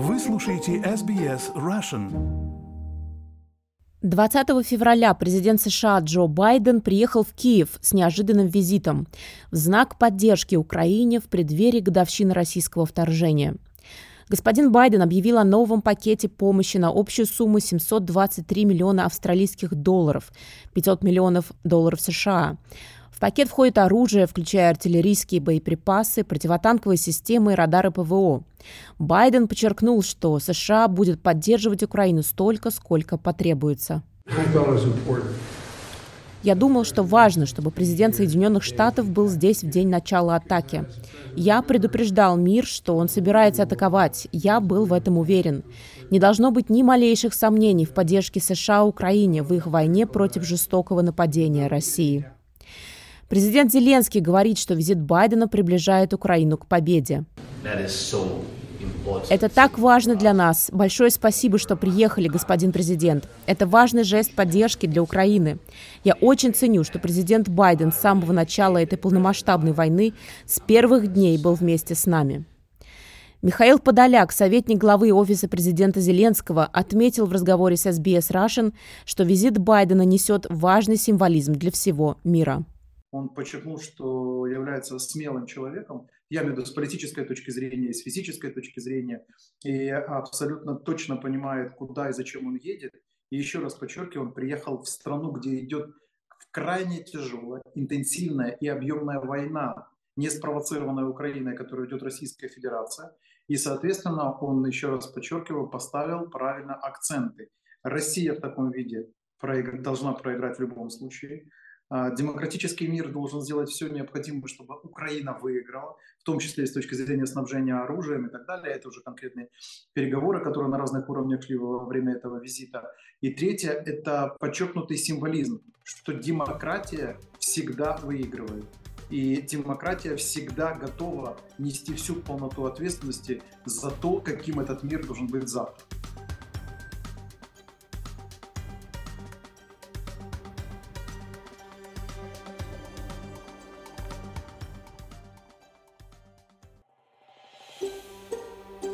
Вы слушаете SBS Russian. 20 февраля президент США Джо Байден приехал в Киев с неожиданным визитом в знак поддержки Украине в преддверии годовщины российского вторжения. Господин Байден объявил о новом пакете помощи на общую сумму 723 миллиона австралийских долларов, 500 миллионов долларов США. В пакет входит оружие, включая артиллерийские боеприпасы, противотанковые системы и радары ПВО. Байден подчеркнул, что США будет поддерживать Украину столько, сколько потребуется. Я думал, что важно, чтобы президент Соединенных Штатов был здесь в день начала атаки. Я предупреждал мир, что он собирается атаковать. Я был в этом уверен. Не должно быть ни малейших сомнений в поддержке США Украине в их войне против жестокого нападения России. Президент Зеленский говорит, что визит Байдена приближает Украину к победе. Это так важно для нас. Большое спасибо, что приехали, господин президент. Это важный жест поддержки для Украины. Я очень ценю, что президент Байден с самого начала этой полномасштабной войны с первых дней был вместе с нами. Михаил Подоляк, советник главы Офиса президента Зеленского, отметил в разговоре с SBS Russian, что визит Байдена несет важный символизм для всего мира. Он подчеркнул, что является смелым человеком, я имею в виду с политической точки зрения, с физической точки зрения, и абсолютно точно понимает, куда и зачем он едет. И еще раз подчеркиваю, он приехал в страну, где идет крайне тяжелая, интенсивная и объемная война, не спровоцированная Украиной, которую идет Российская Федерация. И, соответственно, он, еще раз подчеркиваю, поставил правильно акценты. Россия в таком виде должна проиграть в любом случае. А, демократический мир должен сделать все необходимое, чтобы Украина выиграла, в том числе и с точки зрения снабжения оружием и так далее. Это уже конкретные переговоры, которые на разных уровнях шли во время этого визита. И третье – это подчеркнутый символизм, что демократия всегда выигрывает. И демократия всегда готова нести всю полноту ответственности за то, каким этот мир должен быть завтра.